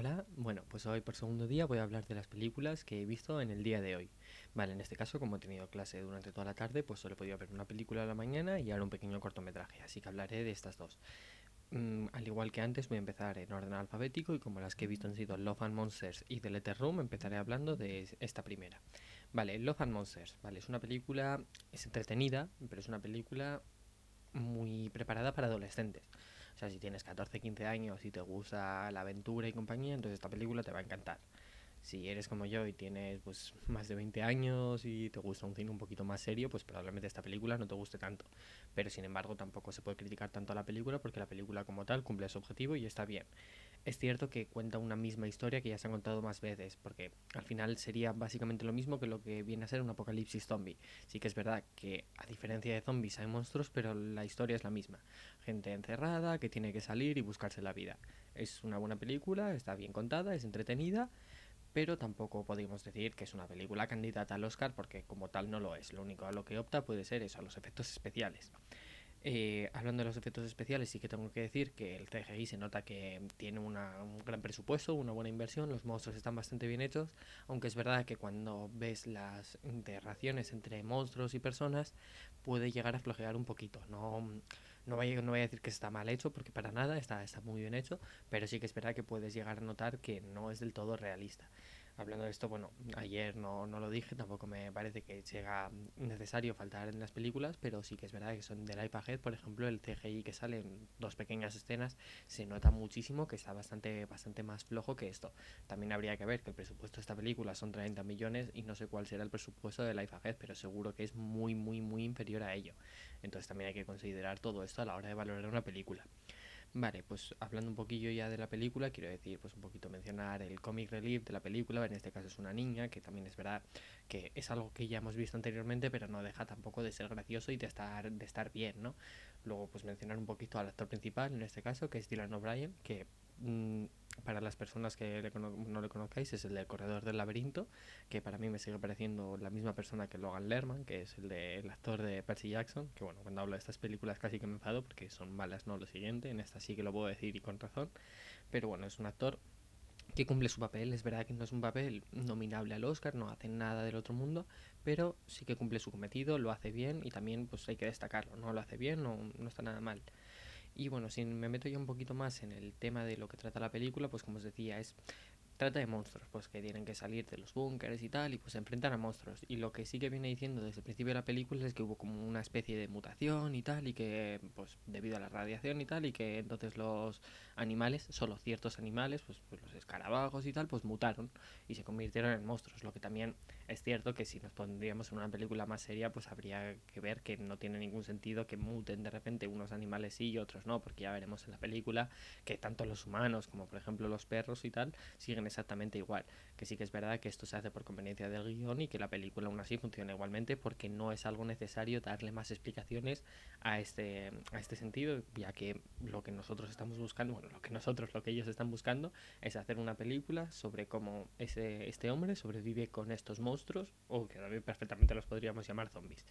Hola, bueno, pues hoy por segundo día voy a hablar de las películas que he visto en el día de hoy. Vale, en este caso, como he tenido clase durante toda la tarde, pues solo he podido ver una película a la mañana y ahora un pequeño cortometraje, así que hablaré de estas dos. Mm, al igual que antes, voy a empezar en orden alfabético y como las que he visto han sido Love and Monsters y The Letter Room, empezaré hablando de esta primera. Vale, Love and Monsters, vale, es una película, es entretenida, pero es una película muy preparada para adolescentes. O sea, si tienes 14, 15 años y te gusta la aventura y compañía, entonces esta película te va a encantar. Si eres como yo y tienes pues más de 20 años y te gusta un cine un poquito más serio, pues probablemente esta película no te guste tanto. Pero sin embargo tampoco se puede criticar tanto a la película porque la película como tal cumple su objetivo y está bien es cierto que cuenta una misma historia que ya se ha contado más veces, porque al final sería básicamente lo mismo que lo que viene a ser un apocalipsis zombie. Sí que es verdad que a diferencia de zombies hay monstruos, pero la historia es la misma. Gente encerrada que tiene que salir y buscarse la vida. Es una buena película, está bien contada, es entretenida, pero tampoco podemos decir que es una película candidata al Oscar porque como tal no lo es. Lo único a lo que opta puede ser eso, los efectos especiales. Eh, hablando de los efectos especiales, sí que tengo que decir que el CGI se nota que tiene un gran presupuesto, una buena inversión, los monstruos están bastante bien hechos, aunque es verdad que cuando ves las interacciones entre monstruos y personas puede llegar a flojear un poquito. No, no, voy, no voy a decir que está mal hecho, porque para nada está, está muy bien hecho, pero sí que es que puedes llegar a notar que no es del todo realista. Hablando de esto, bueno, ayer no, no lo dije, tampoco me parece que sea necesario faltar en las películas, pero sí que es verdad que son del iPad, por ejemplo, el CGI que sale en dos pequeñas escenas se nota muchísimo que está bastante, bastante más flojo que esto. También habría que ver que el presupuesto de esta película son 30 millones y no sé cuál será el presupuesto del iPad, pero seguro que es muy, muy, muy inferior a ello. Entonces también hay que considerar todo esto a la hora de valorar una película. Vale, pues hablando un poquillo ya de la película, quiero decir, pues un poquito mencionar el comic relief de la película, en este caso es una niña, que también es verdad que es algo que ya hemos visto anteriormente, pero no deja tampoco de ser gracioso y de estar, de estar bien, ¿no? Luego, pues mencionar un poquito al actor principal, en este caso, que es Dylan O'Brien, que mm, para las personas que no le conozcáis, es el del Corredor del Laberinto, que para mí me sigue pareciendo la misma persona que Logan Lerman, que es el, de, actor de Percy Jackson, que bueno, cuando hablo de estas películas casi que me enfado porque son malas, no lo siguiente, en esta sí que lo puedo decir y con razón, pero bueno, es un actor que cumple su papel, es verdad que no es un papel nominable al Oscar, no hace nada del otro mundo, pero sí que cumple su cometido, lo hace bien y también pues hay que destacarlo, no lo hace bien, no, no está nada mal. Y bueno, si me meto ya un poquito más en el tema de lo que trata la película, pues como os decía, es trata de monstruos, pues que tienen que salir de los búnkeres y tal, y pues se enfrentan a monstruos. Y lo que sí que viene diciendo desde el principio de la película es que hubo como una especie de mutación y tal, y que, pues debido a la radiación y tal, y que entonces los animales, solo ciertos animales, pues, pues los escarabajos y tal, pues mutaron y se convirtieron en monstruos. Lo que también es cierto que si nos pondríamos en una película más seria, pues habría que ver que no tiene ningún sentido que muten de repente unos animales sí y otros no, porque ya veremos en la película que tanto los humanos como por ejemplo los perros y tal siguen exactamente igual. Que sí que es verdad que esto se hace por conveniencia del guion y que la película aún así funciona igualmente porque no es algo necesario darle más explicaciones a este, a este sentido, ya que lo que nosotros estamos buscando, bueno, lo que nosotros, lo que ellos están buscando es hacer una película sobre cómo ese, este hombre sobrevive con estos monstruos, o que también perfectamente los podríamos llamar zombies.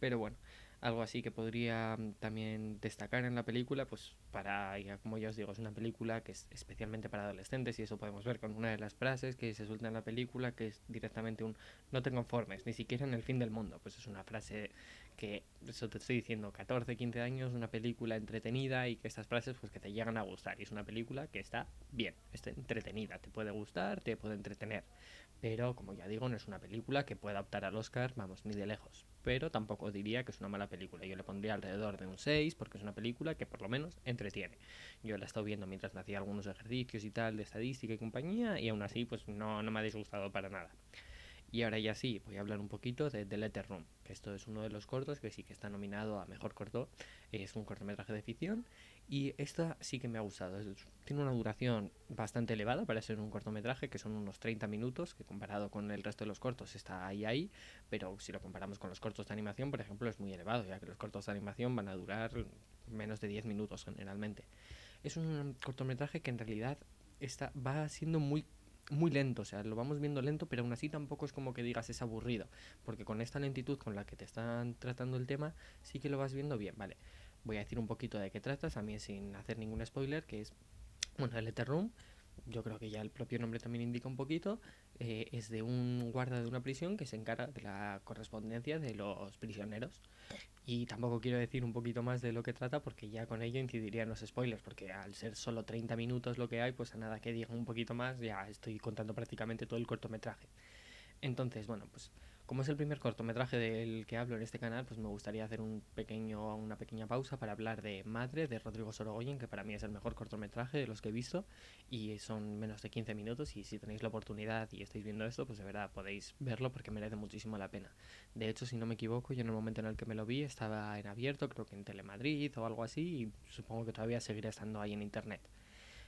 Pero bueno, algo así que podría mm, también destacar en la película, pues para, ya, como ya os digo, es una película que es especialmente para adolescentes y eso podemos ver con una de las frases que se suelta en la película, que es directamente un no te conformes, ni siquiera en el fin del mundo. Pues es una frase que, eso te estoy diciendo, 14, 15 años, una película entretenida y que estas frases pues que te llegan a gustar. Y es una película que está bien, está entretenida, te puede gustar, te puede entretener. Pero como ya digo, no es una película que pueda optar al Oscar, vamos, ni de lejos. Pero tampoco diría que es una mala película. Yo le pondría alrededor de un 6 porque es una película que por lo menos entretiene. Yo la he estado viendo mientras hacía algunos ejercicios y tal de estadística y compañía y aún así pues no, no me ha disgustado para nada. Y ahora ya sí, voy a hablar un poquito de The Letter Room, que esto es uno de los cortos que sí que está nominado a Mejor Corto. Es un cortometraje de ficción y esta sí que me ha gustado. Tiene una duración bastante elevada para ser un cortometraje, que son unos 30 minutos, que comparado con el resto de los cortos está ahí ahí, pero si lo comparamos con los cortos de animación, por ejemplo, es muy elevado, ya que los cortos de animación van a durar menos de 10 minutos generalmente. Es un cortometraje que en realidad está, va siendo muy muy lento, o sea, lo vamos viendo lento, pero aún así tampoco es como que digas es aburrido, porque con esta lentitud con la que te están tratando el tema, sí que lo vas viendo bien, vale. Voy a decir un poquito de qué tratas, también sin hacer ningún spoiler, que es, bueno, el Ether Room yo creo que ya el propio nombre también indica un poquito, eh, es de un guarda de una prisión que se encarga de la correspondencia de los prisioneros. Y tampoco quiero decir un poquito más de lo que trata porque ya con ello incidiría en los spoilers, porque al ser solo 30 minutos lo que hay, pues a nada que diga un poquito más, ya estoy contando prácticamente todo el cortometraje. Entonces, bueno, pues como es el primer cortometraje del que hablo en este canal, pues me gustaría hacer un pequeño, una pequeña pausa para hablar de Madre, de Rodrigo Sorogoyen, que para mí es el mejor cortometraje de los que he visto y son menos de 15 minutos y si tenéis la oportunidad y estáis viendo esto, pues de verdad podéis verlo porque merece muchísimo la pena. De hecho, si no me equivoco, yo en el momento en el que me lo vi estaba en abierto, creo que en Telemadrid o algo así y supongo que todavía seguirá estando ahí en internet.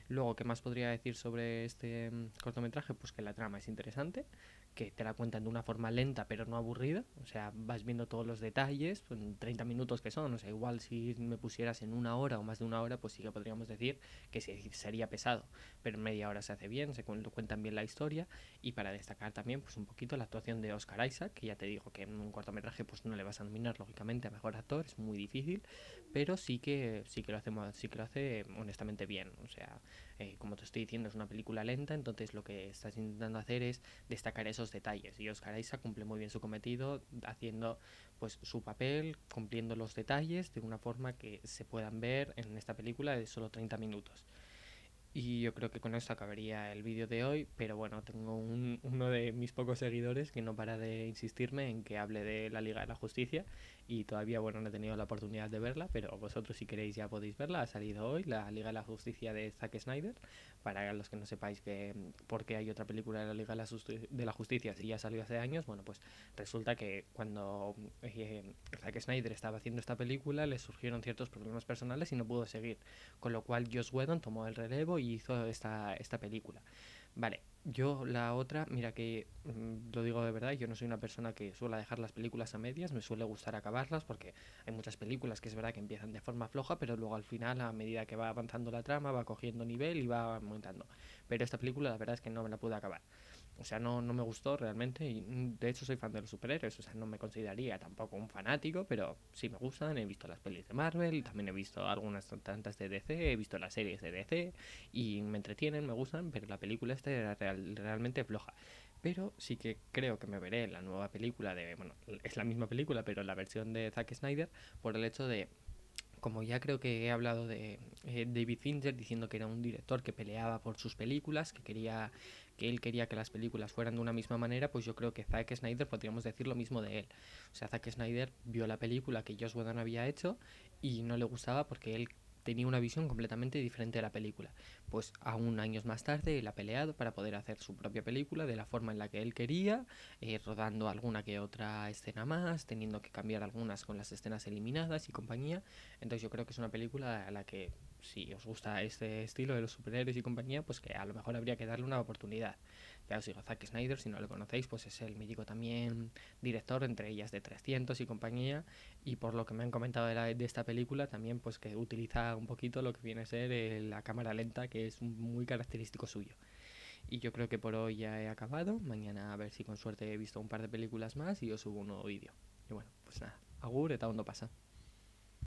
Luego, ¿qué más podría decir sobre este mm, cortometraje? Pues que la trama es interesante, que te la cuentan de una forma lenta pero no aburrida, o sea, vas viendo todos los detalles, pues, en 30 minutos que son, o sea, igual si me pusieras en una hora o más de una hora, pues sí que podríamos decir que sería pesado, pero media hora se hace bien, se cuentan bien la historia. Y para destacar también pues un poquito la actuación de Oscar Isaac, que ya te digo que en un cortometraje pues no le vas a nominar lógicamente a mejor actor, es muy difícil, pero sí que sí que lo hace sí que lo hace honestamente bien, o sea, eh, como te estoy diciendo es una película lenta, entonces lo que estás intentando hacer es destacar esos detalles. Y Oscar Isaac cumple muy bien su cometido haciendo pues su papel, cumpliendo los detalles de una forma que se puedan ver en esta película de solo 30 minutos. Y yo creo que con esto acabaría el vídeo de hoy, pero bueno, tengo uno de mis pocos seguidores que no para de insistirme en que hable de la Liga de la Justicia y todavía, bueno, no he tenido la oportunidad de verla, pero vosotros si queréis ya podéis verla, ha salido hoy la Liga de la Justicia de Zack Snyder, para los que no sepáis que por qué hay otra película de la Liga de la, Justicia si ya salió hace años, bueno, pues resulta que cuando eh, Zack Snyder estaba haciendo esta película le surgieron ciertos problemas personales y no pudo seguir, con lo cual Joss Whedon tomó el relevo y hizo esta, esta película. Vale, yo la otra, mira que mm, lo digo de verdad, yo no soy una persona que suele dejar las películas a medias, me suele gustar acabarlas porque hay muchas películas que es verdad que empiezan de forma floja, pero luego al final a medida que va avanzando la trama va cogiendo nivel y va aumentando. Pero esta película la verdad es que no me la pude acabar. O sea, no, no me gustó realmente y mm, de hecho soy fan de los superhéroes, o sea, no me consideraría tampoco un fanático, pero sí me gustan, he visto las pelis de Marvel, también he visto algunas tantas de DC, he visto las series de DC y me entretienen, me gustan, pero la película esta era realmente floja. Pero sí que creo que me veré la nueva película de, bueno, es la misma película, pero la versión de Zack Snyder, por el hecho de como ya creo que he hablado de eh, David Fincher diciendo que era un director que peleaba por sus películas, que quería que él quería que las películas fueran de una misma manera, pues yo creo que Zack Snyder podríamos decir lo mismo de él. O sea, Zack Snyder vio la película que Joss Whedon había hecho y no le gustaba porque él tenía una visión completamente diferente de la película. Pues aún años más tarde él ha peleado para poder hacer su propia película de la forma en la que él quería, eh, rodando alguna que otra escena más, teniendo que cambiar algunas con las escenas eliminadas y compañía. Entonces yo creo que es una película a la que si os gusta este estilo de los superhéroes y compañía, pues que a lo mejor habría que darle una oportunidad. Ya os digo, Zack Snyder, si no lo conocéis, pues es el mítico también director, entre ellas de 300 y compañía, y por lo que me han comentado de, de esta película, también pues que utiliza un poquito lo que viene a ser eh, la cámara lenta, que es muy característico suyo. Y yo creo que por hoy ya he acabado. Mañana a ver si con suerte he visto un par de películas más y os subo un nuevo vídeo. Y bueno, pues nada, agur, eta pasa.